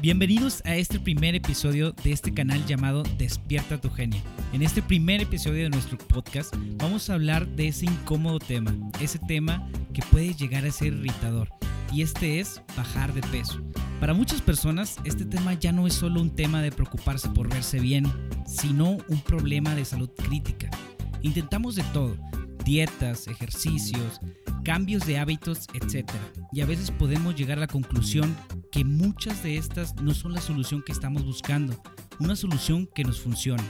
Bienvenidos a este primer episodio de este canal llamado Despierta tu genio. En este primer episodio de nuestro podcast vamos a hablar de ese incómodo tema, ese tema que puede llegar a ser irritador, y este es bajar de peso. Para muchas personas este tema ya no es solo un tema de preocuparse por verse bien, sino un problema de salud crítica. Intentamos de todo, dietas, ejercicios, cambios de hábitos, etc. Y a veces podemos llegar a la conclusión que muchas de estas no son la solución que estamos buscando, una solución que nos funcione.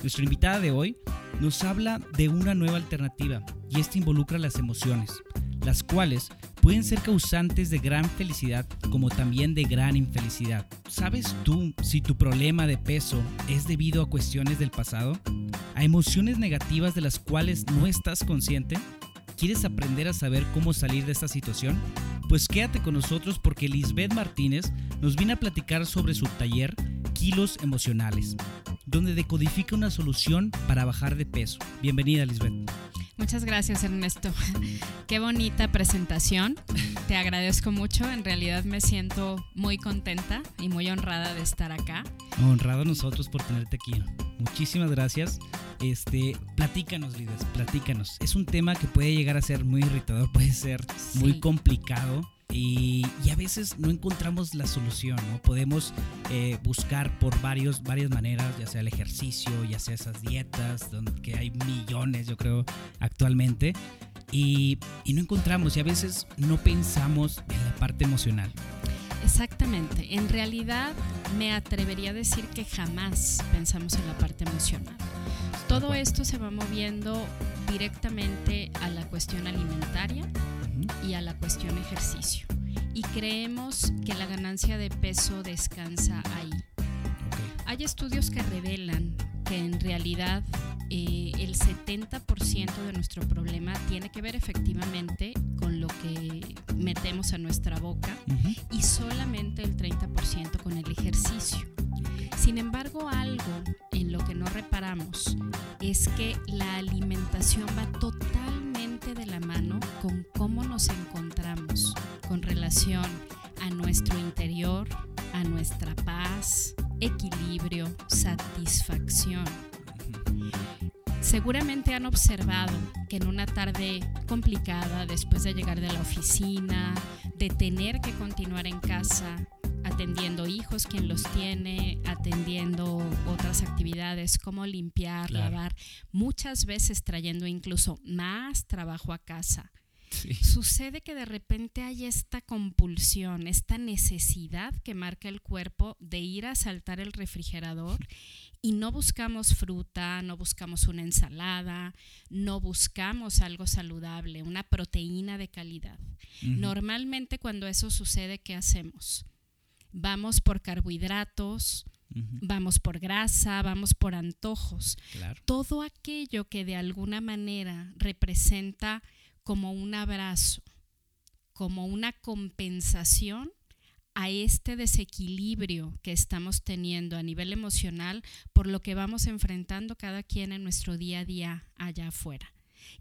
Nuestra invitada de hoy nos habla de una nueva alternativa y esta involucra las emociones, las cuales pueden ser causantes de gran felicidad como también de gran infelicidad. ¿Sabes tú si tu problema de peso es debido a cuestiones del pasado? ¿A emociones negativas de las cuales no estás consciente? ¿Quieres aprender a saber cómo salir de esta situación? Pues quédate con nosotros porque Lisbeth Martínez nos viene a platicar sobre su taller Kilos Emocionales, donde decodifica una solución para bajar de peso. Bienvenida Lisbeth. Muchas gracias Ernesto. Qué bonita presentación. Te agradezco mucho. En realidad me siento muy contenta y muy honrada de estar acá. Honrado nosotros por tenerte aquí. Muchísimas gracias. Este, platícanos, Lides, platícanos. Es un tema que puede llegar a ser muy irritador, puede ser muy complicado. Y, a veces no encontramos la solución, ¿no? Podemos eh, buscar por varios, varias maneras, ya sea el ejercicio, ya sea esas dietas, donde que hay millones, yo creo, actualmente, y, y no encontramos, y a veces no pensamos en la parte emocional. Exactamente, en realidad me atrevería a decir que jamás pensamos en la parte emocional. Todo esto se va moviendo directamente a la cuestión alimentaria y a la cuestión ejercicio. Y creemos que la ganancia de peso descansa ahí. Hay estudios que revelan que en realidad eh, el 70% de nuestro problema tiene que ver efectivamente con lo que metemos a nuestra boca y solamente el 30% con el ejercicio. Sin embargo, algo en lo que no reparamos es que la alimentación va totalmente de la mano con cómo nos encontramos con relación a nuestro interior, a nuestra paz, equilibrio, satisfacción. Seguramente han observado que en una tarde complicada, después de llegar de la oficina, de tener que continuar en casa, atendiendo hijos, quien los tiene, atendiendo otras actividades como limpiar, lavar, muchas veces trayendo incluso más trabajo a casa. Sucede que de repente hay esta compulsión, esta necesidad que marca el cuerpo de ir a saltar el refrigerador y no buscamos fruta, no buscamos una ensalada, no buscamos algo saludable, una proteína de calidad. Normalmente cuando eso sucede, ¿qué hacemos? Vamos por carbohidratos, vamos por grasa, vamos por antojos. Todo aquello que de alguna manera representa como un abrazo, como una compensación a este desequilibrio que estamos teniendo a nivel emocional por lo que vamos enfrentando cada quien en nuestro día a día allá afuera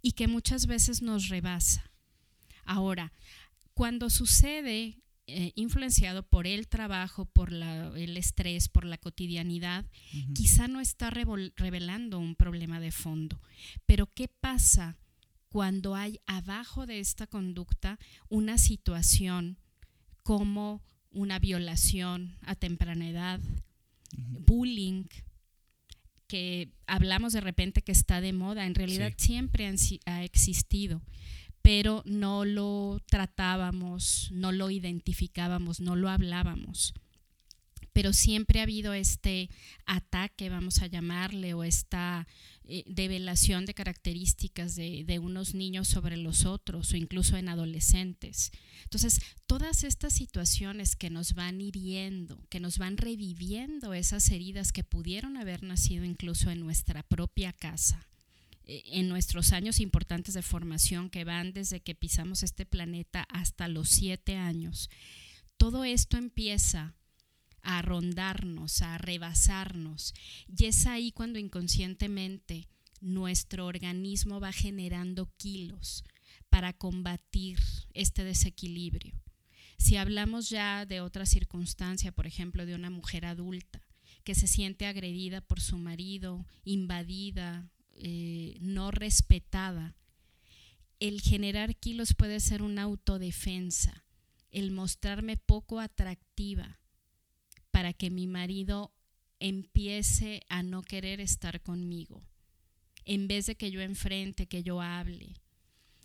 y que muchas veces nos rebasa. Ahora, cuando sucede eh, influenciado por el trabajo, por el estrés, por la cotidianidad, quizá no está revelando un problema de fondo. Pero ¿qué pasa cuando hay abajo de esta conducta una situación como una violación a temprana edad, bullying, que hablamos de repente que está de moda, en realidad siempre ha existido, pero no lo tratábamos, no lo identificábamos, no lo hablábamos. Pero siempre ha habido este ataque, vamos a llamarle, o esta eh, develación de características de, unos niños sobre los otros o incluso en adolescentes. Entonces, todas estas situaciones que nos van hiriendo, que nos van reviviendo esas heridas que pudieron haber nacido incluso en nuestra propia casa, en nuestros años importantes de formación que van desde que pisamos este planeta hasta los siete años, todo esto empieza a rondarnos, a rebasarnos. Y es ahí cuando inconscientemente nuestro organismo va generando kilos para combatir este desequilibrio. Si hablamos ya de otra circunstancia, por ejemplo, de una mujer adulta que se siente agredida por su marido, invadida, eh, no respetada, el generar kilos puede ser una autodefensa, el mostrarme poco atractiva para que mi marido empiece a no querer estar conmigo, en vez de que yo enfrente, que yo hable.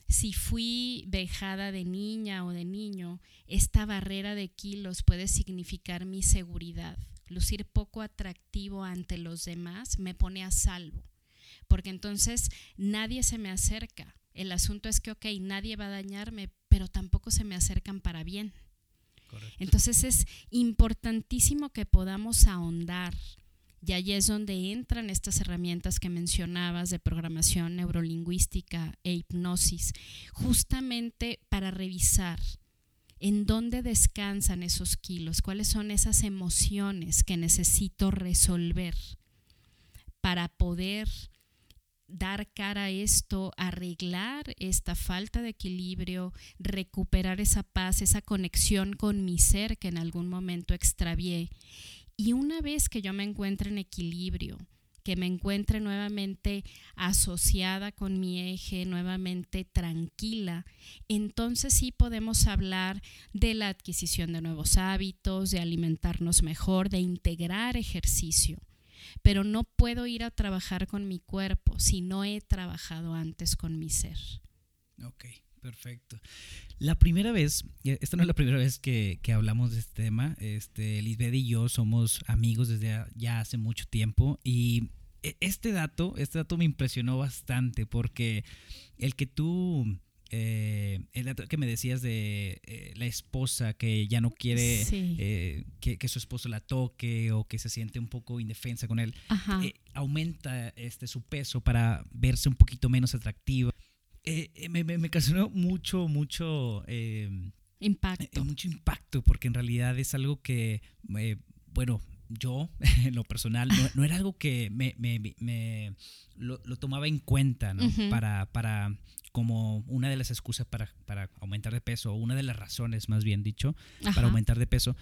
Si fui vejada de niña o de niño, esta barrera de kilos puede significar mi seguridad. Lucir poco atractivo ante los demás me pone a salvo, porque entonces nadie se me acerca. El asunto es que, ok, nadie va a dañarme, pero tampoco se me acercan para bien. Entonces es importantísimo que podamos ahondar y allí es donde entran estas herramientas que mencionabas de programación neurolingüística e hipnosis, justamente para revisar en dónde descansan esos kilos, cuáles son esas emociones que necesito resolver para poder dar cara a esto, arreglar esta falta de equilibrio, recuperar esa paz, esa conexión con mi ser que en algún momento extravié. Y una vez que yo me encuentre en equilibrio, que me encuentre nuevamente asociada con mi eje, nuevamente tranquila, entonces sí podemos hablar de la adquisición de nuevos hábitos, de alimentarnos mejor, de integrar ejercicio pero no puedo ir a trabajar con mi cuerpo si no he trabajado antes con mi ser. Ok, perfecto. La primera vez, eh, esta no es la primera vez que, hablamos de este tema, este, Lisbeth y yo somos amigos desde ya hace mucho tiempo y e, este dato, este dato me impresionó bastante porque el que tú eh, el que me decías de eh, la esposa que ya no quiere eh, que, su esposo la toque o que se siente un poco indefensa con él, eh, aumenta este, su peso para verse un poquito menos atractiva. me, me, me causó mucho, mucho impacto. mucho impacto, porque en realidad es algo que, bueno, yo, en lo personal, no, era algo que me, me, lo, tomaba en cuenta, ¿no? para, para como una de las excusas para, para, aumentar de peso, o una de las razones, más bien dicho, para aumentar de peso.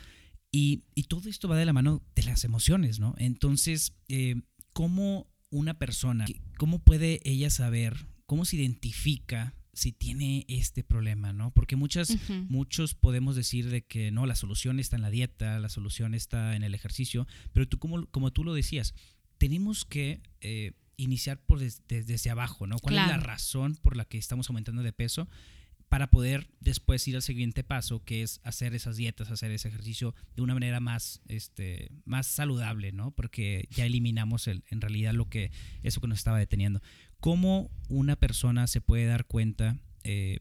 Y, y, todo esto va de la mano de las emociones, ¿no? Entonces, eh, ¿cómo una persona, cómo puede ella saber, cómo se identifica si tiene este problema, ¿no? Porque muchas, muchos podemos decir de que no, la solución está en la dieta, la solución está en el ejercicio, pero tú como, como tú lo decías, tenemos que eh, iniciar por desde, abajo, ¿no? ¿Cuál es la razón por la que estamos aumentando de peso? para poder después ir al siguiente paso, que es hacer esas dietas, hacer ese ejercicio de una manera más, este, más saludable, ¿no? Porque ya eliminamos el, en realidad lo que, eso que nos estaba deteniendo. ¿Cómo una persona se puede dar cuenta eh,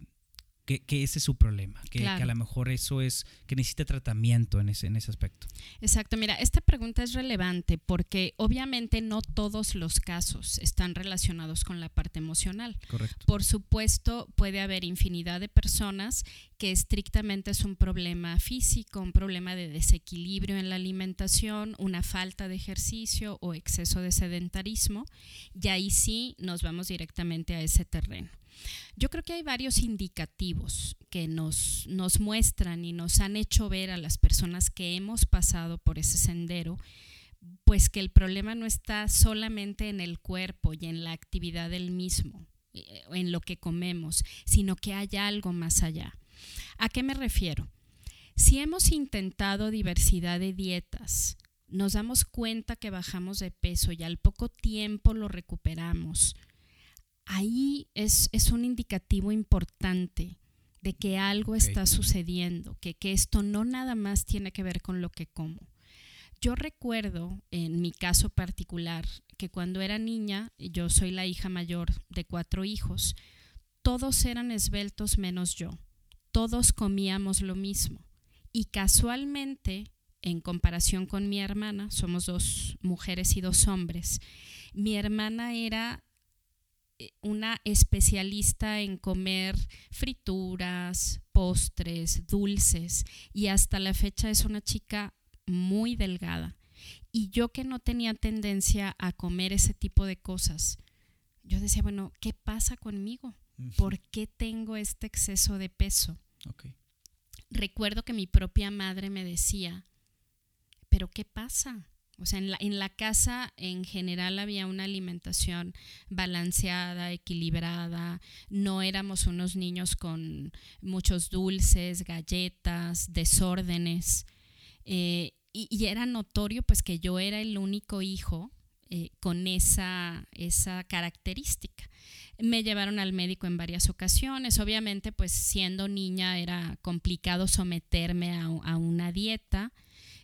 que, ese es su problema, que, a lo mejor eso es, que necesita tratamiento en ese, en ese aspecto. Exacto, mira, esta pregunta es relevante porque obviamente no todos los casos están relacionados con la parte emocional. Correcto. Por supuesto, puede haber infinidad de personas que estrictamente es un problema físico, un problema de desequilibrio en la alimentación, una falta de ejercicio o exceso de sedentarismo, y ahí sí nos vamos directamente a ese terreno. Yo creo que hay varios indicativos que nos, nos muestran y nos han hecho ver a las personas que hemos pasado por ese sendero, pues que el problema no está solamente en el cuerpo y en la actividad del mismo, eh, en lo que comemos, sino que hay algo más allá. ¿A qué me refiero? Si hemos intentado diversidad de dietas, nos damos cuenta que bajamos de peso y al poco tiempo lo recuperamos, ahí es, un indicativo importante de que algo está sucediendo, que, que esto no nada más tiene que ver con lo que como. Yo recuerdo, en mi caso particular, que cuando era niña, yo soy la hija mayor de cuatro hijos, todos eran esbeltos menos yo, todos comíamos lo mismo. Y casualmente, en comparación con mi hermana, somos dos mujeres y dos hombres, mi hermana era una especialista en comer frituras, postres, dulces y hasta la fecha es una chica muy delgada. Y yo que no tenía tendencia a comer ese tipo de cosas, yo decía, bueno, ¿qué pasa conmigo? ¿Por qué tengo este exceso de peso? recuerdo que mi propia madre me decía, pero ¿qué pasa? O sea, en la, en la casa en general había una alimentación balanceada, equilibrada, no éramos unos niños con muchos dulces, galletas, desórdenes. Eh, y, era notorio pues que yo era el único hijo eh, con esa, esa característica. Me llevaron al médico en varias ocasiones. Obviamente, pues siendo niña era complicado someterme a, a una dieta.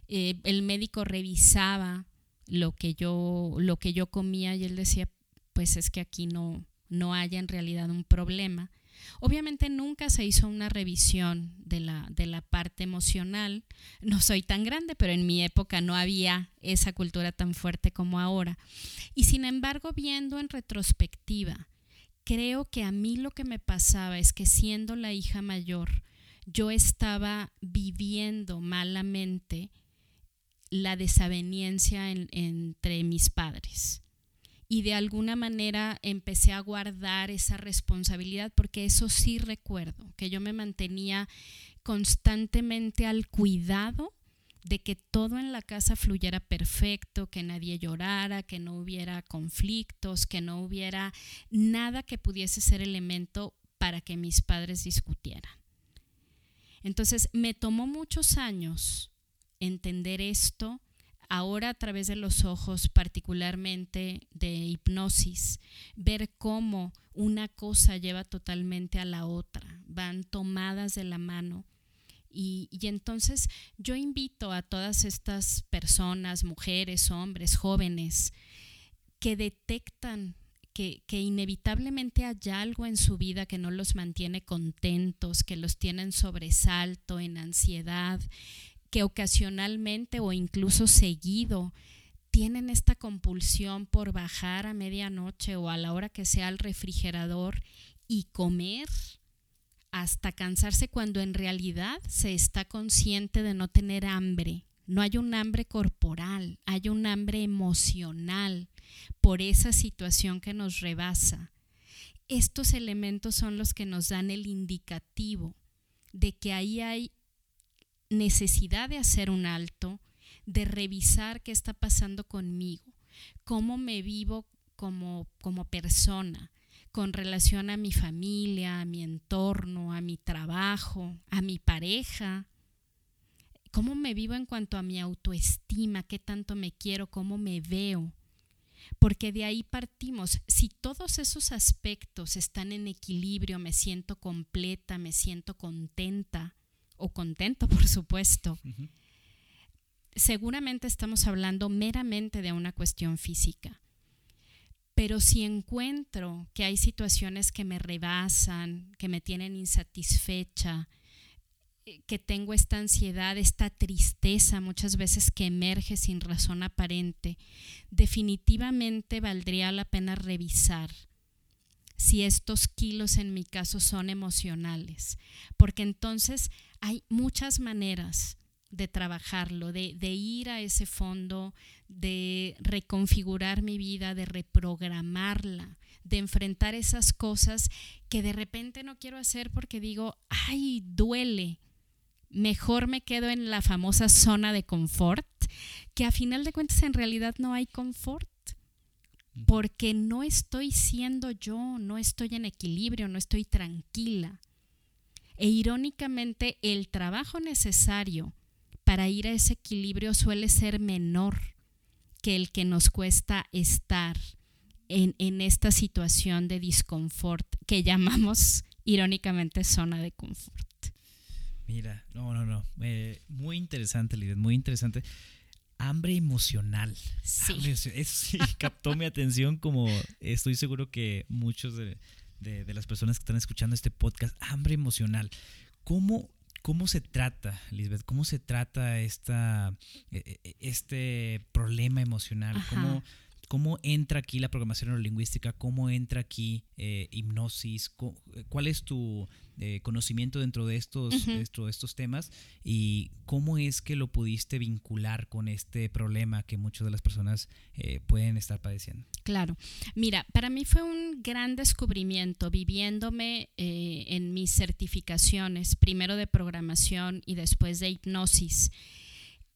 Eh, el médico revisaba lo que yo lo que yo comía y él decía pues es que aquí no no haya en realidad un problema. Obviamente nunca se hizo una revisión de la de la parte emocional. No soy tan grande pero en mi época no había esa cultura tan fuerte como ahora. Y sin embargo viendo en retrospectiva creo que a mí lo que me pasaba es que siendo la hija mayor yo estaba viviendo malamente la desaveniencia entre mis padres. Y de alguna manera empecé a guardar esa responsabilidad porque eso sí recuerdo, que yo me mantenía constantemente al cuidado de que todo en la casa fluyera perfecto, que nadie llorara, que no hubiera conflictos, que no hubiera nada que pudiese ser elemento para que mis padres discutieran. Entonces me tomó muchos años entender esto ahora a través de los ojos particularmente de hipnosis, ver cómo una cosa lleva totalmente a la otra, van tomadas de la mano. Y, entonces yo invito a todas estas personas, mujeres, hombres, jóvenes, que detectan que, que, inevitablemente hay algo en su vida que no los mantiene contentos, que los tiene en sobresalto, en ansiedad, que ocasionalmente o incluso seguido tienen esta compulsión por bajar a medianoche o a la hora que sea al refrigerador y comer hasta cansarse cuando en realidad se está consciente de no tener hambre. No hay un hambre corporal, hay un hambre emocional por esa situación que nos rebasa. Estos elementos son los que nos dan el indicativo de que ahí hay necesidad de hacer un alto, de revisar qué está pasando conmigo, cómo me vivo como, como persona con relación a mi familia, a mi entorno, a mi trabajo, a mi pareja, cómo me vivo en cuanto a mi autoestima, qué tanto me quiero, cómo me veo. Porque de ahí partimos. Si todos esos aspectos están en equilibrio, me siento completa, me siento contenta, o contento, por supuesto, seguramente estamos hablando meramente de una cuestión física. Pero si encuentro que hay situaciones que me rebasan, que me tienen insatisfecha, eh, que tengo esta ansiedad, esta tristeza muchas veces que emerge sin razón aparente, definitivamente valdría la pena revisar si estos kilos en mi caso son emocionales, porque entonces hay muchas maneras de trabajarlo, de, ir a ese fondo, de reconfigurar mi vida, de reprogramarla, de enfrentar esas cosas que de repente no quiero hacer porque digo, ay, duele. Mejor me quedo en la famosa zona de confort, que a final de cuentas en realidad no hay confort porque no estoy siendo yo, no estoy en equilibrio, no estoy tranquila. E irónicamente, el trabajo necesario para ir a ese equilibrio suele ser menor que el que nos cuesta estar en, esta situación de disconfort que llamamos irónicamente zona de confort. Mira, no, no, no. Eh, muy interesante, Lidia, muy interesante. Hambre emocional. Sí. eso sí captó mi atención como estoy seguro que muchos de, de, las personas que están escuchando este podcast, hambre emocional. ¿Cómo, cómo se trata, Lisbeth? ¿Cómo se trata esta, e, e, este problema emocional? ¿Cómo, ¿cómo entra aquí la programación neurolingüística? ¿Cómo entra aquí eh, hipnosis? ¿Cuál es tu eh, conocimiento dentro de, estos, dentro de estos temas? ¿Y cómo es que lo pudiste vincular con este problema que muchas de las personas eh, pueden estar padeciendo? Claro, mira, para mí fue un gran descubrimiento viviéndome en mis certificaciones, primero de programación y después de hipnosis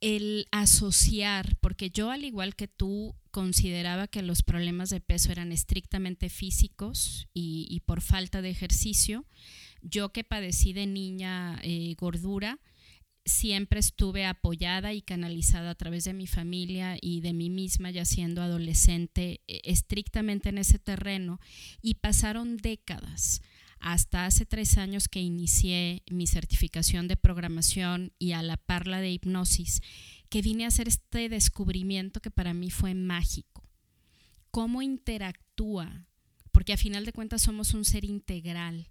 el asociar, porque yo al igual que tú consideraba que los problemas de peso eran estrictamente físicos y, por falta de ejercicio, yo que padecí de niña eh, gordura, siempre estuve apoyada y canalizada a través de mi familia y de mí misma ya siendo adolescente e, estrictamente en ese terreno y pasaron décadas hasta hace tres años que inicié mi certificación de programación y a la parla de hipnosis, que vine a hacer este descubrimiento que para mí fue mágico. ¿Cómo interactúa? Porque a final de cuentas somos un ser integral.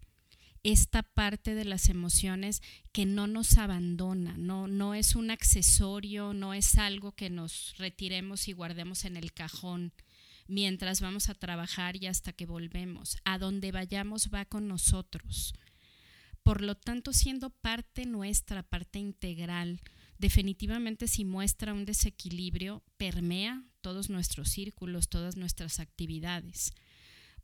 Esta parte de las emociones que no nos abandona, no, no es un accesorio, no es algo que nos retiremos y guardemos en el cajón mientras vamos a trabajar y hasta que volvemos. A donde vayamos va con nosotros. Por lo tanto, siendo parte nuestra, parte integral, definitivamente si muestra un desequilibrio, permea todos nuestros círculos, todas nuestras actividades.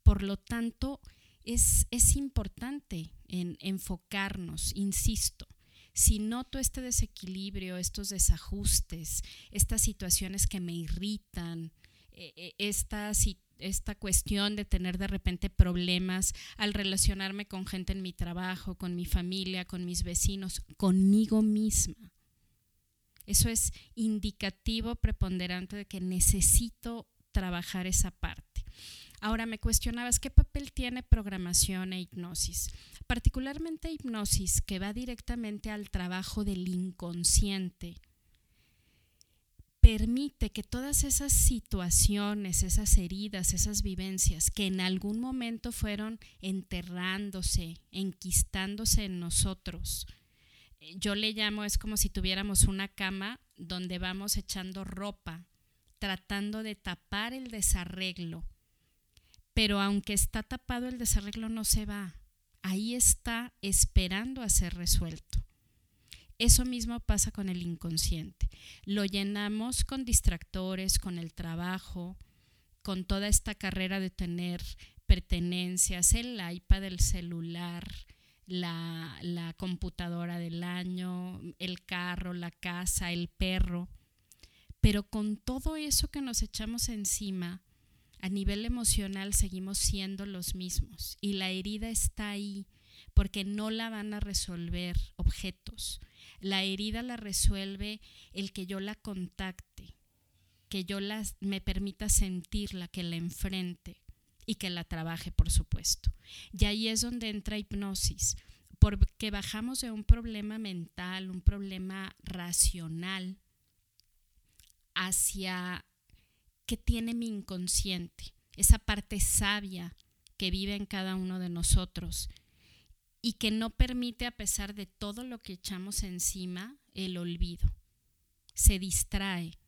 Por lo tanto, es, es importante en enfocarnos, insisto, si noto este desequilibrio, estos desajustes, estas situaciones que me irritan, eh, eh, esta, esta cuestión de tener de repente problemas al relacionarme con gente en mi trabajo, con mi familia, con mis vecinos, conmigo misma. Eso es indicativo preponderante de que necesito trabajar esa parte. Ahora me cuestionabas qué papel tiene programación e hipnosis, particularmente hipnosis que va directamente al trabajo del inconsciente permite que todas esas situaciones, esas heridas, esas vivencias que en algún momento fueron enterrándose, enquistándose en nosotros, eh, yo le llamo, es como si tuviéramos una cama donde vamos echando ropa, tratando de tapar el desarreglo, pero aunque está tapado el desarreglo no se va, ahí está esperando a ser resuelto. Eso mismo pasa con el inconsciente. Lo llenamos con distractores, con el trabajo, con toda esta carrera de tener pertenencias, el iPad, el celular, la, la computadora del año, el carro, la casa, el perro. Pero con todo eso que nos echamos encima, a nivel emocional seguimos siendo los mismos y la herida está ahí porque no la van a resolver objetos, la herida la resuelve el que yo la contacte, que yo la, me permita sentirla, que la enfrente y que la trabaje, por supuesto. Y ahí es donde entra hipnosis, porque bajamos de un problema mental, un problema racional, hacia qué tiene mi inconsciente, esa parte sabia que vive en cada uno de nosotros y que no permite, a pesar de todo lo que echamos encima, el olvido. Se distrae,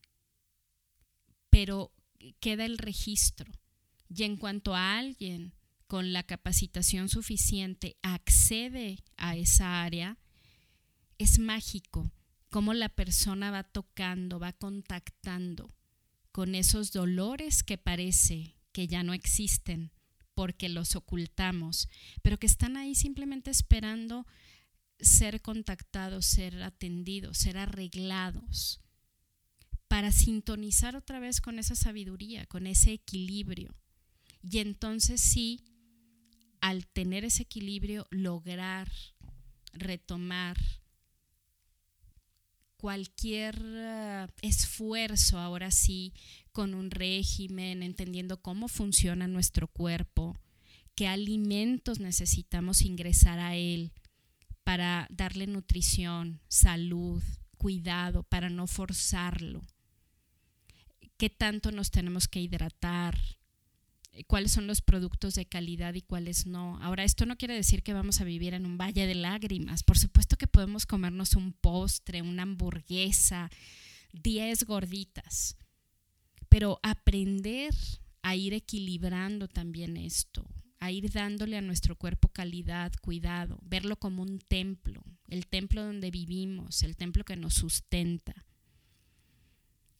pero queda el registro. Y en cuanto a alguien con la capacitación suficiente accede a esa área, es mágico cómo la persona va tocando, va contactando con esos dolores que parece que ya no existen, porque los ocultamos, pero que están ahí simplemente esperando ser contactados, ser atendidos, ser arreglados, para sintonizar otra vez con esa sabiduría, con ese equilibrio. Y entonces sí, al tener ese equilibrio, lograr retomar cualquier eh, esfuerzo, ahora sí, con un régimen, entendiendo cómo funciona nuestro cuerpo, qué alimentos necesitamos ingresar a él para darle nutrición, salud, cuidado, para no forzarlo, qué tanto nos tenemos que hidratar, cuáles son los productos de calidad y cuáles no. Ahora, esto no quiere decir que vamos a vivir en un valle de lágrimas. Por supuesto que podemos comernos un postre, una hamburguesa, 10 gorditas pero aprender a ir equilibrando también esto, a ir dándole a nuestro cuerpo calidad, cuidado, verlo como un templo, el templo donde vivimos, el templo que nos sustenta.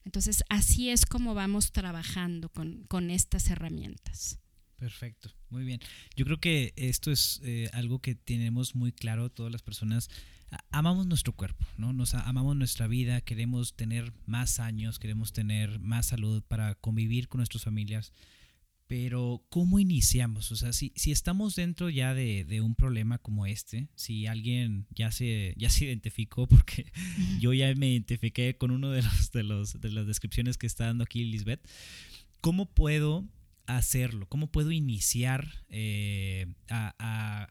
Entonces, así es como vamos trabajando con, estas herramientas. Perfecto, muy bien. Yo creo que esto es eh, algo que tenemos muy claro todas las personas. Amamos nuestro cuerpo, ¿no? Nos amamos nuestra vida, queremos tener más años, queremos tener más salud para convivir con nuestras familias. Pero, ¿cómo iniciamos? O sea, si, si estamos dentro ya de, de, un problema como este, si alguien ya se, ya se identificó, porque yo ya me identifiqué con uno de los, de los de las descripciones que está dando aquí Lisbeth, ¿cómo puedo hacerlo? ¿Cómo puedo iniciar eh, a,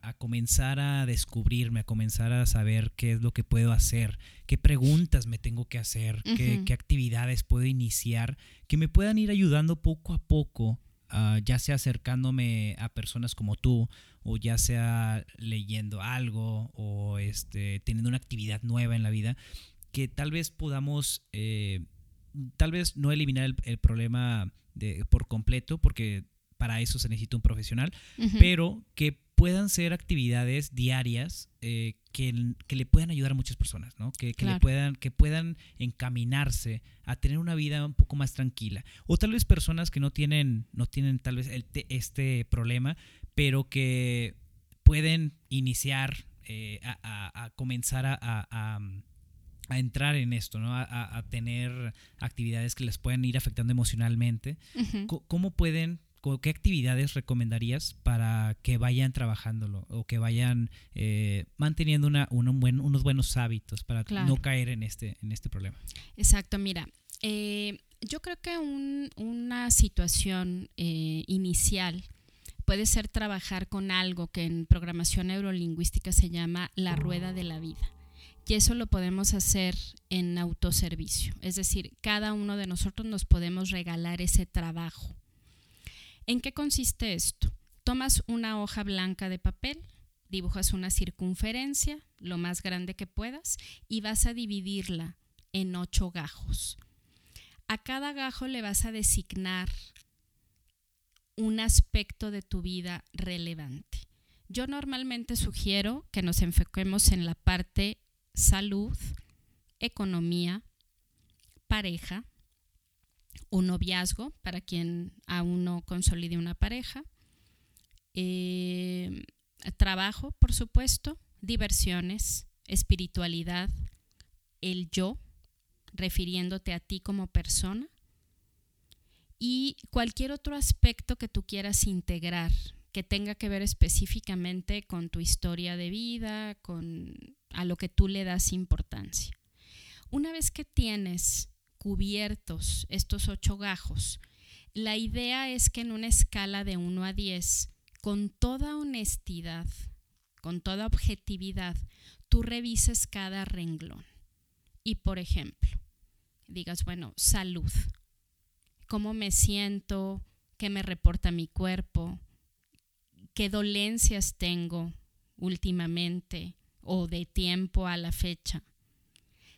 a, comenzar a descubrirme, a comenzar a saber qué es lo que puedo hacer, qué preguntas me tengo que hacer, qué, qué, actividades puedo iniciar, que me puedan ir ayudando poco a poco Ah, ya sea acercándome a personas como tú o ya sea leyendo algo o este, teniendo una actividad nueva en la vida, que tal vez podamos, eh, tal vez no eliminar el, problema de, por completo, porque para eso se necesita un profesional, pero que puedan ser actividades diarias eh, que, le puedan ayudar a muchas personas, ¿no? Que, le puedan, que puedan encaminarse a tener una vida un poco más tranquila. O tal vez personas que no tienen, no tienen tal vez este problema, pero que pueden iniciar eh, a, comenzar a, entrar en esto, ¿no? A, tener actividades que les puedan ir afectando emocionalmente. ¿Cómo pueden ¿qué actividades recomendarías para que vayan trabajándolo o que vayan eh, manteniendo una, unos buenos hábitos para no caer en este, en este problema? Exacto, mira, eh, yo creo que una situación eh, inicial puede ser trabajar con algo que en programación neurolingüística se llama la rueda de la vida. Y eso lo podemos hacer en autoservicio. Es decir, cada uno de nosotros nos podemos regalar ese trabajo ¿En qué consiste esto? Tomas una hoja blanca de papel, dibujas una circunferencia, lo más grande que puedas, y vas a dividirla en ocho gajos. A cada gajo le vas a designar un aspecto de tu vida relevante. Yo normalmente sugiero que nos enfoquemos en la parte salud, economía, pareja, un noviazgo para quien aún no consolide una pareja, eh, trabajo, por supuesto, diversiones, espiritualidad, el yo, refiriéndote a ti como persona, y cualquier otro aspecto que tú quieras integrar que tenga que ver específicamente con tu historia de vida, con a lo que tú le das importancia. Una vez que tienes cubiertos estos ocho gajos, la idea es que en una escala de 1 a 10, con toda honestidad, con toda objetividad, tú revises cada renglón. Y por ejemplo, digas, bueno, salud, cómo me siento, qué me reporta mi cuerpo, qué dolencias tengo últimamente o de tiempo a la fecha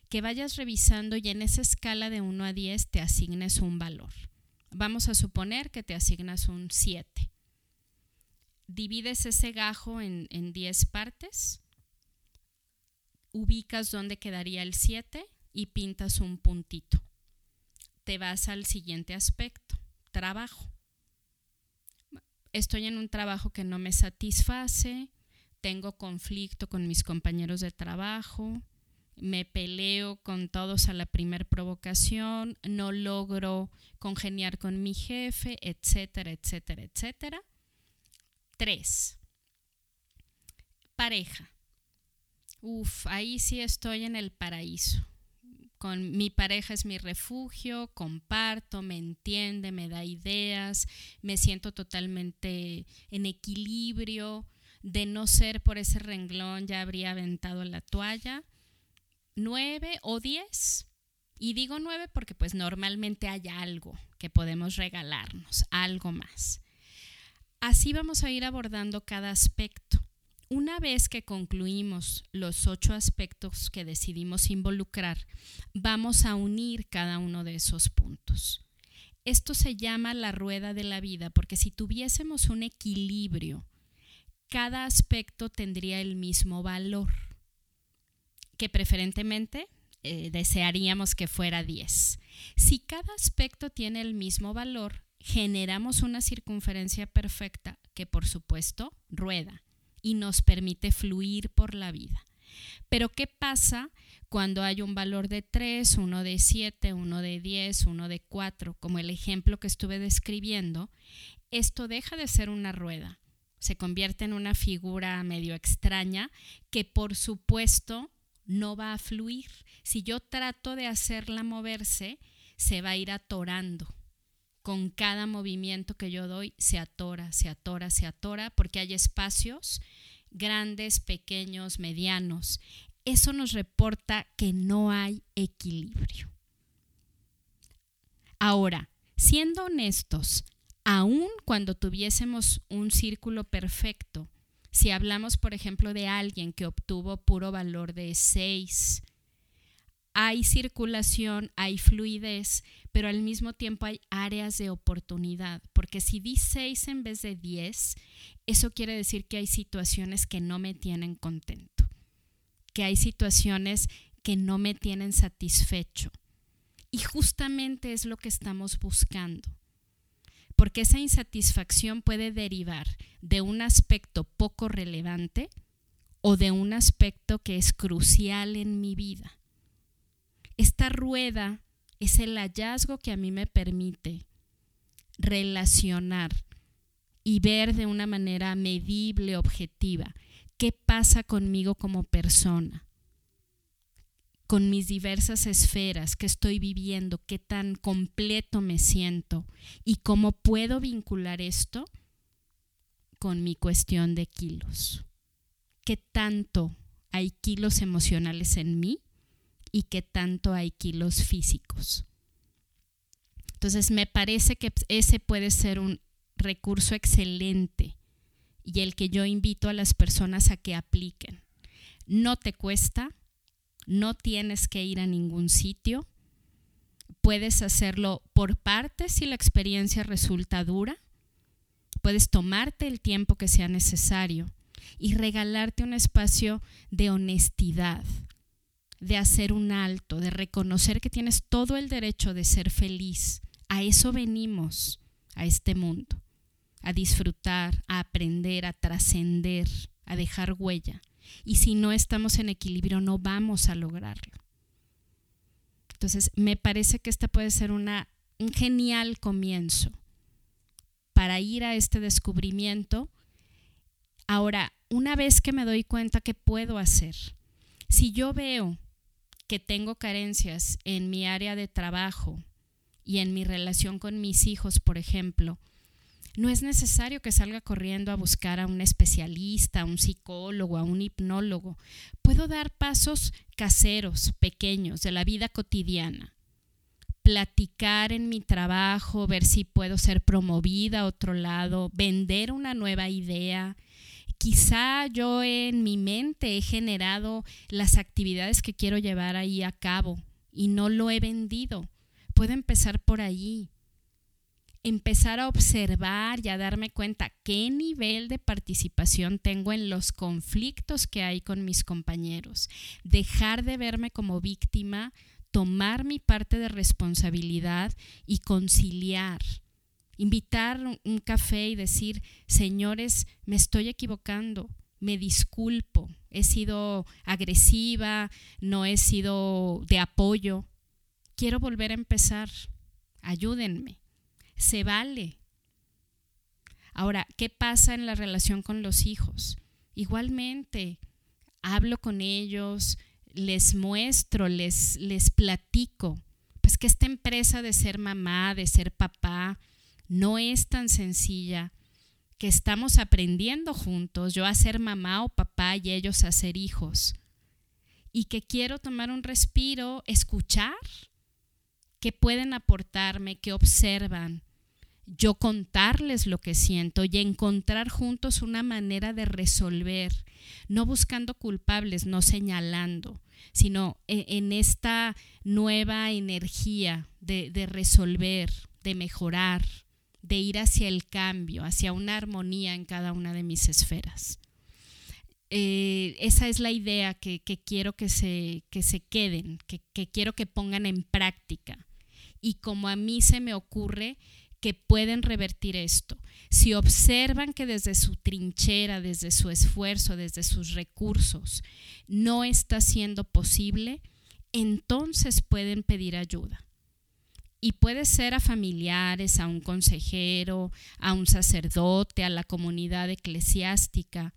que vayas revisando y en esa escala de 1 a 10 te asignes un valor. Vamos a suponer que te asignas un 7. Divides ese gajo en, 10 partes, ubicas dónde quedaría el 7 y pintas un puntito. Te vas al siguiente aspecto, trabajo. Estoy en un trabajo que no me satisface, tengo conflicto con mis compañeros de trabajo, me peleo con todos a la primer provocación, no logro congeniar con mi jefe, etcétera, etcétera, etcétera. Tres, pareja. Uf, ahí sí estoy en el paraíso. Con mi pareja es mi refugio, comparto, me entiende, me da ideas, me siento totalmente en equilibrio. De no ser por ese renglón ya habría aventado la toalla nueve o diez. Y digo nueve porque pues normalmente hay algo que podemos regalarnos, algo más. Así vamos a ir abordando cada aspecto. Una vez que concluimos los ocho aspectos que decidimos involucrar, vamos a unir cada uno de esos puntos. Esto se llama la rueda de la vida, porque si tuviésemos un equilibrio, cada aspecto tendría el mismo valor, que preferentemente eh, desearíamos que fuera 10. Si cada aspecto tiene el mismo valor, generamos una circunferencia perfecta que por supuesto rueda y nos permite fluir por la vida. Pero ¿qué pasa cuando hay un valor de 3, uno de 7, uno de 10, uno de 4, como el ejemplo que estuve describiendo? Esto deja de ser una rueda, se convierte en una figura medio extraña que por supuesto no va a fluir. Si yo trato de hacerla moverse, se va a ir atorando. Con cada movimiento que yo doy, se atora, se atora, se atora, porque hay espacios grandes, pequeños, medianos. Eso nos reporta que no hay equilibrio. Ahora, siendo honestos, aun cuando tuviésemos un círculo perfecto, si hablamos, por ejemplo, de alguien que obtuvo puro valor de 6, hay circulación, hay fluidez, pero al mismo tiempo hay áreas de oportunidad, porque si di 6 en vez de 10, eso quiere decir que hay situaciones que no me tienen contento, que hay situaciones que no me tienen satisfecho. Y justamente es lo que estamos buscando porque esa insatisfacción puede derivar de un aspecto poco relevante o de un aspecto que es crucial en mi vida. Esta rueda es el hallazgo que a mí me permite relacionar y ver de una manera medible, objetiva, qué pasa conmigo como persona con mis diversas esferas que estoy viviendo, qué tan completo me siento y cómo puedo vincular esto con mi cuestión de kilos. ¿Qué tanto hay kilos emocionales en mí y qué tanto hay kilos físicos? Entonces me parece que ese puede ser un recurso excelente y el que yo invito a las personas a que apliquen. No te cuesta, no tienes que ir a ningún sitio. Puedes hacerlo por partes si la experiencia resulta dura. Puedes tomarte el tiempo que sea necesario y regalarte un espacio de honestidad, de hacer un alto, de reconocer que tienes todo el derecho de ser feliz. A eso venimos a este mundo, a disfrutar, a aprender, a trascender, a dejar huella. Y si no estamos en equilibrio, no vamos a lograrlo. Entonces, me parece que este puede ser una, un genial comienzo para ir a este descubrimiento. Ahora, una vez que me doy cuenta que puedo hacer, si yo veo que tengo carencias en mi área de trabajo y en mi relación con mis hijos, por ejemplo, no es necesario que salga corriendo a buscar a un especialista, a un psicólogo, a un hipnólogo. Puedo dar pasos caseros, pequeños, de la vida cotidiana. Platicar en mi trabajo, ver si puedo ser promovida a otro lado, vender una nueva idea. Quizá yo en mi mente he generado las actividades que quiero llevar ahí a cabo y no lo he vendido. Puedo empezar por allí empezar a observar y a darme cuenta qué nivel de participación tengo en los conflictos que hay con mis compañeros, dejar de verme como víctima, tomar mi parte de responsabilidad y conciliar. Invitar un café y decir, señores, me estoy equivocando, me disculpo, he sido agresiva, no he sido de apoyo, quiero volver a empezar, ayúdenme se vale. Ahora, ¿qué pasa en la relación con los hijos? Igualmente, hablo con ellos, les muestro, les, les platico, pues que esta empresa de ser mamá, de ser papá, no es tan sencilla, que estamos aprendiendo juntos, yo a ser mamá o papá y ellos a ser hijos, y que quiero tomar un respiro, escuchar, que pueden aportarme, que observan, yo contarles lo que siento y encontrar juntos una manera de resolver, no buscando culpables, no señalando, sino e, en esta nueva energía de, resolver, de mejorar, de ir hacia el cambio, hacia una armonía en cada una de mis esferas. Eh, esa es la idea que, quiero que se, que se queden, que, que quiero que pongan en práctica. Y como a mí se me ocurre que pueden revertir esto. Si observan que desde su trinchera, desde su esfuerzo, desde sus recursos, no está siendo posible, entonces pueden pedir ayuda. Y puede ser a familiares, a un consejero, a un sacerdote, a la comunidad eclesiástica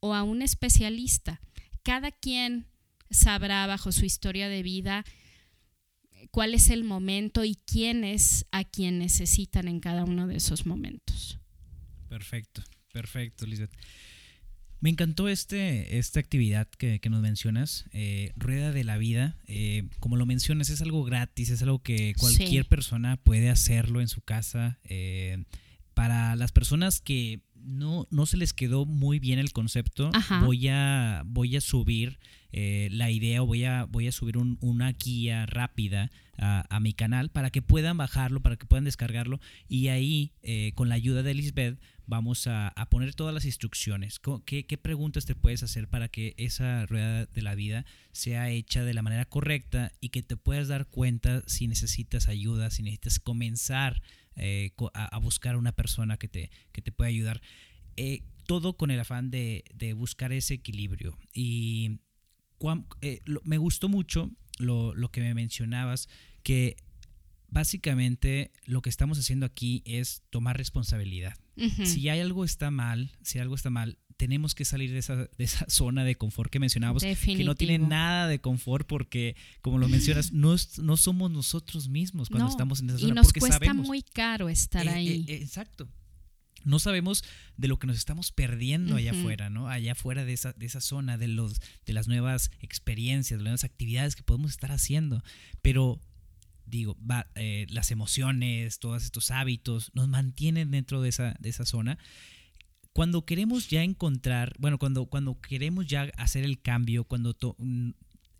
o a un especialista. Cada quien sabrá bajo su historia de vida cuál es el momento y quién es a quien necesitan en cada uno de esos momentos. Perfecto, perfecto, Lisbeth. Me encantó este, esta actividad que, nos mencionas, eh, Rueda de la Vida. Eh, como lo mencionas, es algo gratis, es algo que cualquier persona puede hacerlo en su casa. Eh, para las personas que no, no se les quedó muy bien el concepto, voy a, voy a subir la idea o voy a, voy a subir una guía rápida a, mi canal para que puedan bajarlo, para que puedan descargarlo. Y ahí con la ayuda de Lisbeth vamos a, poner todas las instrucciones. ¿Qué, preguntas te puedes hacer para que esa rueda de la vida sea hecha de la manera correcta y que te puedas dar cuenta si necesitas ayuda, si necesitas comenzar eh, a, buscar una persona que te, que te pueda ayudar? Eh, todo con el afán de, buscar ese equilibrio. Y eh, me gustó mucho lo, lo que me mencionabas, que básicamente lo que estamos haciendo aquí es tomar responsabilidad. Si hay algo está mal, si algo está mal, tenemos que salir de esa, de esa zona de confort que mencionábamos, que no tiene nada de confort porque, como lo mencionas, no, no somos nosotros mismos cuando estamos en esa zona. Y nos cuesta muy caro estar eh, ahí. Eh, exacto. No sabemos de lo que nos estamos perdiendo allá afuera, ¿no? Allá afuera de esa, de esa zona, de, los, de las nuevas experiencias, de las nuevas actividades que podemos estar haciendo. Pero digo, eh, las emociones, todos estos hábitos, nos mantienen dentro de esa, de esa zona. Cuando queremos ya encontrar, bueno, cuando, cuando queremos ya hacer el cambio, cuando mm,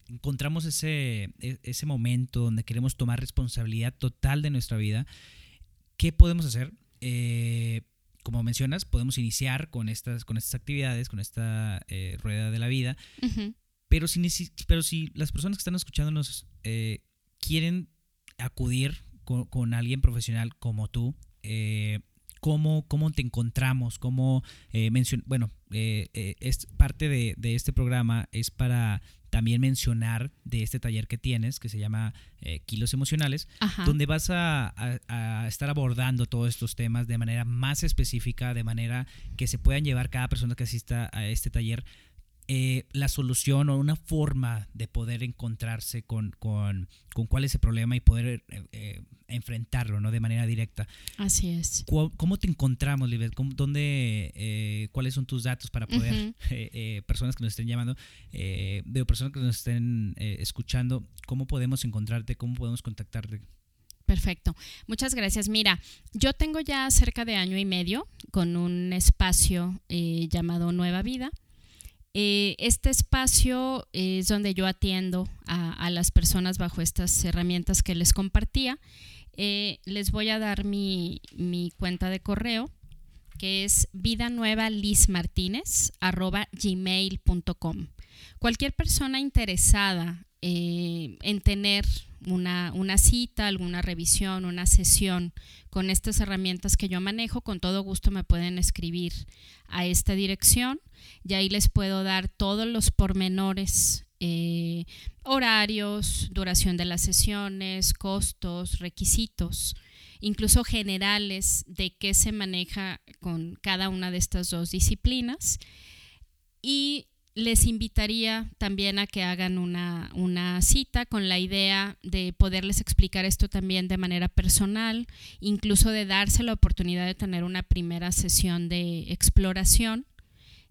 encontramos ese, e, ese momento donde queremos tomar responsabilidad total de nuestra vida, ¿qué podemos hacer? Eh, como mencionas, podemos iniciar con estas, con estas actividades, con esta eh, rueda de la vida, pero, si, pero si las personas que están escuchándonos quieren acudir con, alguien profesional como tú, eh, ¿cómo, te encontramos? ¿Cómo eh, bueno, eh, eh, es parte de, este programa es para también mencionar de este taller que tienes, que se llama Kilos Emocionales, donde vas a, a, estar abordando todos estos temas de manera más específica, de manera que se puedan llevar cada persona que asista a este taller eh, la solución o una forma de poder encontrarse con, con, cuál es el problema y poder eh, eh, enfrentarlo ¿no? de manera directa. Así es. ¿Cómo, te encontramos, Libet? ¿Dónde, ¿Cuáles son tus datos para poder, personas que nos estén llamando, de personas que nos estén escuchando, cómo podemos encontrarte, cómo podemos contactarte? Perfecto. Muchas gracias. Mira, yo tengo ya cerca de año y medio con un espacio llamado Nueva Vida eh, este espacio es donde yo atiendo a, las personas bajo estas herramientas que les compartía. Eh, les voy a dar mi, cuenta de correo, que es vidanuevalismartinez.gmail.com. Cualquier persona interesada eh, en tener una, cita, alguna revisión, una sesión con estas herramientas que yo manejo, con todo gusto me pueden escribir a esta dirección y ahí les puedo dar todos los pormenores, eh, horarios, duración de las sesiones, costos, requisitos, incluso generales de qué se maneja con cada una de estas dos disciplinas. Y les invitaría también a que hagan una, cita con la idea de poderles explicar esto también de manera personal, incluso de darse la oportunidad de tener una primera sesión de exploración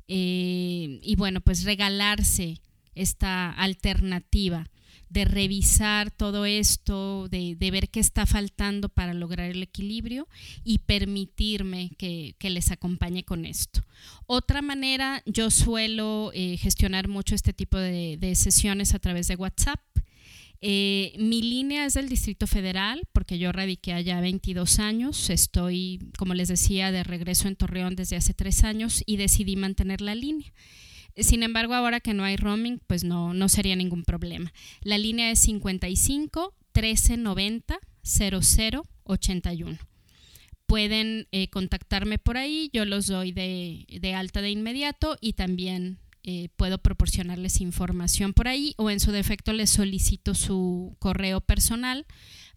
eh, y bueno, pues regalarse esta alternativa de revisar todo esto, de, ver qué está faltando para lograr el equilibrio y permitirme que, les acompañe con esto. Otra manera, yo suelo eh, gestionar mucho este tipo de, sesiones a través de WhatsApp. Eh, mi línea es del Distrito Federal, porque yo radiqué allá 22 años. Estoy, como les decía, de regreso en Torreón desde hace tres años y decidí mantener la línea. Sin embargo, ahora que no hay roaming, pues no, no sería ningún problema. La línea es 55 1390 0081. Pueden eh, contactarme por ahí, yo los doy de, de alta de inmediato y también eh, puedo proporcionarles información por ahí o en su defecto les solicito su correo personal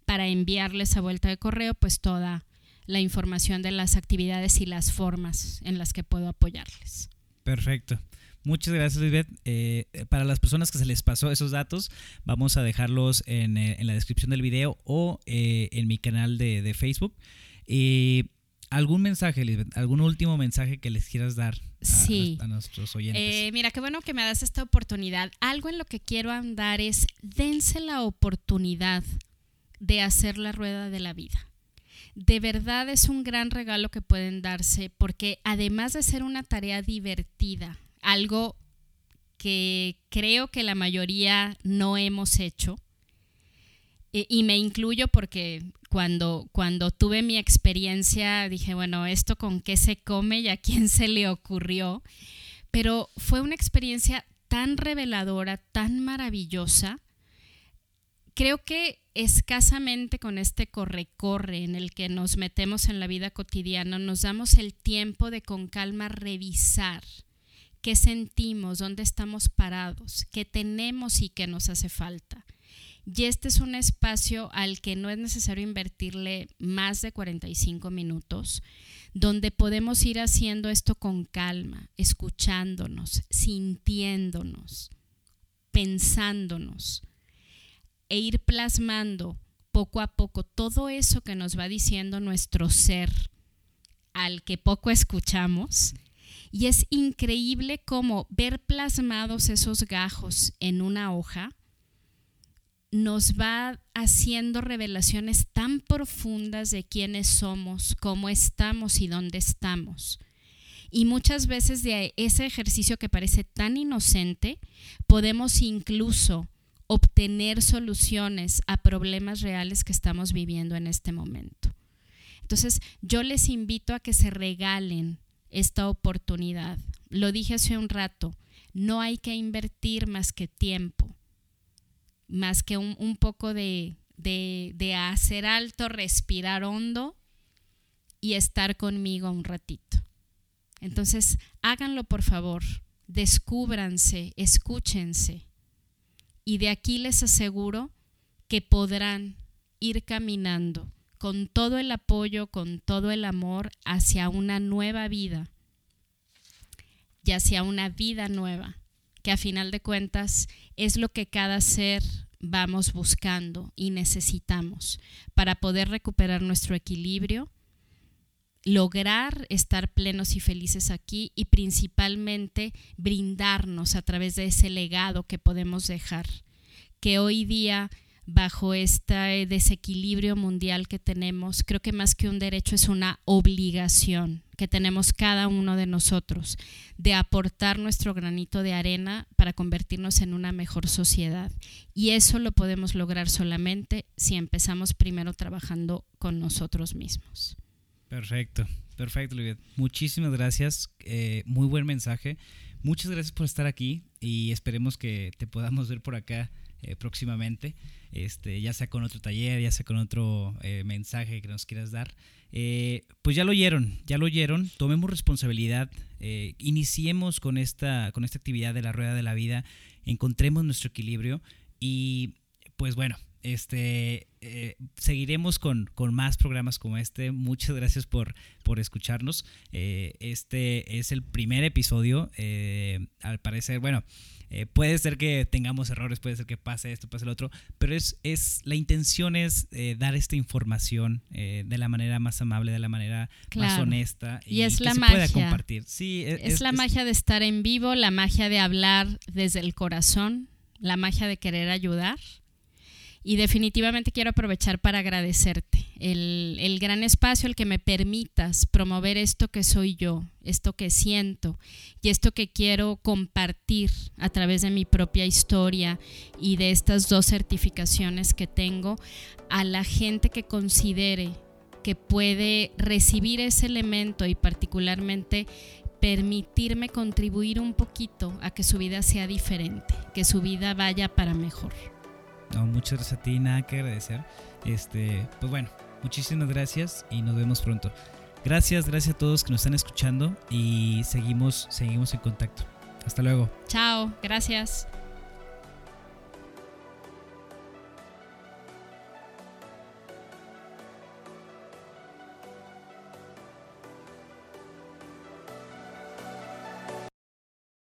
para enviarles a vuelta de correo pues toda la información de las actividades y las formas en las que puedo apoyarles. Perfecto. Muchas gracias, Lisbeth. Eh, para las personas que se les pasó esos datos, vamos a dejarlos en, eh, la descripción del video o en mi canal de, de Facebook. ¿Algún mensaje, Lisbeth? ¿Algún último mensaje que les quieras dar a, nuestros oyentes? Eh, mira, qué bueno que me das esta oportunidad. Algo en lo que quiero andar es, dense la oportunidad de hacer la rueda de la vida. De verdad es un gran regalo que pueden darse porque además de ser una tarea divertida, algo que creo que la mayoría no hemos hecho, y me incluyo porque cuando, cuando tuve mi experiencia dije, bueno, ¿esto con qué se come y a quién se le ocurrió? Pero fue una experiencia tan reveladora, tan maravillosa. Creo que escasamente con este corre-corre en el que nos metemos en la vida cotidiana, nos damos el tiempo de con calma revisar qué sentimos, dónde estamos parados, qué tenemos y qué nos hace falta. Y este es un espacio al que no es necesario invertirle más de 45 minutos, donde podemos ir haciendo esto con calma, escuchándonos, sintiéndonos, pensándonos e ir plasmando poco a poco todo eso que nos va diciendo nuestro ser al que poco escuchamos. Y es increíble cómo ver plasmados esos gajos en una hoja nos va haciendo revelaciones tan profundas de quiénes somos, cómo estamos y dónde estamos. Y muchas veces de ese ejercicio que parece tan inocente, podemos incluso obtener soluciones a problemas reales que estamos viviendo en este momento. Entonces, yo les invito a que se regalen esta oportunidad. Lo dije hace un rato, no hay que invertir más que tiempo más que un, poco de, de, hacer alto, respirar hondo y estar conmigo un ratito. Entonces, háganlo por favor, descúbranse, escúchense. Y de aquí les aseguro que podrán ir caminando con todo el apoyo, con todo el amor hacia una nueva vida y hacia una vida nueva que a final de cuentas es lo que cada ser vamos buscando y necesitamos para poder recuperar nuestro equilibrio, lograr estar plenos y felices aquí y principalmente brindarnos a través de ese legado que podemos dejar, que hoy día bajo este desequilibrio mundial que tenemos, creo que más que un derecho es una obligación que tenemos cada uno de nosotros de aportar nuestro granito de arena para convertirnos en una mejor sociedad. Y eso lo podemos lograr solamente si empezamos primero trabajando con nosotros mismos. Perfecto, perfecto, Olivia. Muchísimas gracias. Eh, muy buen mensaje. Muchas gracias por estar aquí y esperemos que te podamos ver por acá eh, próximamente, este, ya sea con otro taller, ya sea con otro eh, mensaje que nos quieras dar. Eh, pues ya lo oyeron, ya lo oyeron, tomemos responsabilidad, iniciemos con esta, con esta actividad de la rueda de la vida, encontremos nuestro equilibrio y pues bueno, este, seguiremos con, con, más programas como este. Muchas gracias por, por escucharnos. este es el primer episodio. al parecer, bueno, eh, puede ser que tengamos errores, puede ser que pase esto, pase lo otro, pero es, es la intención es eh, dar esta información eh, de la manera más amable, de la manera más honesta y, es que la se magia. pueda compartir. Sí, e, es, la magia de estar en vivo, la magia de hablar desde el corazón, la magia de querer ayudar. Y definitivamente quiero aprovechar para agradecerte el, el, gran espacio, el que me permitas promover esto que soy yo, esto que siento y esto que quiero compartir a través de mi propia historia y de estas dos certificaciones que tengo a la gente que considere que puede recibir ese elemento y particularmente permitirme contribuir un poquito a que su vida sea diferente, que su vida vaya para mejor. No, muchas gracias a ti, nada que agradecer. Este, pues bueno, muchísimas gracias y nos vemos pronto. Gracias, gracias a todos que nos están escuchando y seguimos, seguimos en contacto. Hasta luego. Chao, gracias.